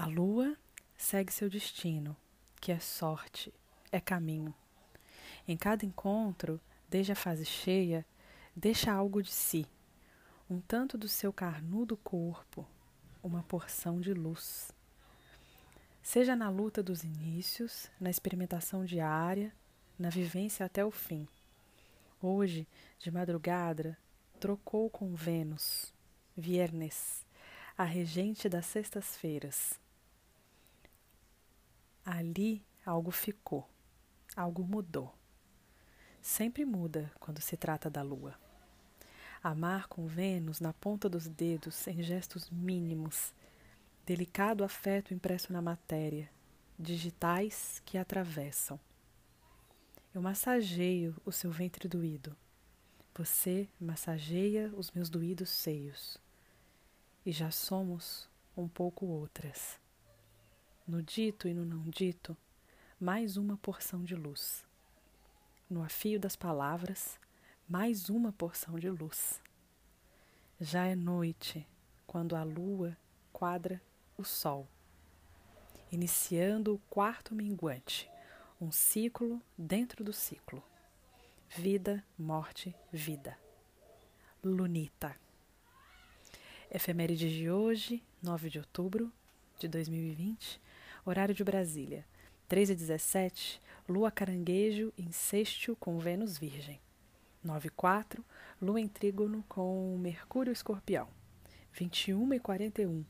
A lua segue seu destino, que é sorte, é caminho. Em cada encontro, desde a fase cheia, deixa algo de si, um tanto do seu carnudo corpo, uma porção de luz. Seja na luta dos inícios, na experimentação diária, na vivência até o fim. Hoje, de madrugada, trocou com Vênus, Viernes, a regente das sextas-feiras. Ali algo ficou, algo mudou. Sempre muda quando se trata da lua. Amar com Vênus na ponta dos dedos, em gestos mínimos, delicado afeto impresso na matéria, digitais que atravessam. Eu massageio o seu ventre doído. Você massageia os meus doídos seios. E já somos um pouco outras. No dito e no não dito, mais uma porção de luz. No afio das palavras, mais uma porção de luz. Já é noite quando a lua quadra o sol, iniciando o quarto minguante, um ciclo dentro do ciclo. Vida, morte, vida. Lunita. Efeméride de hoje, 9 de outubro de 2020, horário de Brasília, 3 e 17, Lua Caranguejo em sexto com Vênus Virgem. 9 e 4, Lua em trígono com Mercúrio Escorpião. 21 e 41,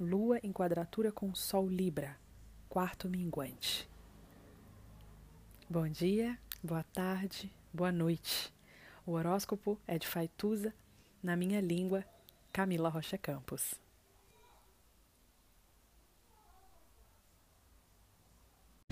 Lua em quadratura com Sol Libra, quarto minguante. Bom dia, boa tarde, boa noite. O horóscopo é de Faituza, na minha língua, Camila Rocha Campos.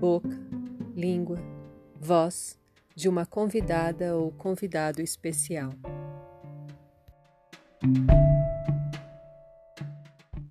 boca, língua, voz de uma convidada ou convidado especial.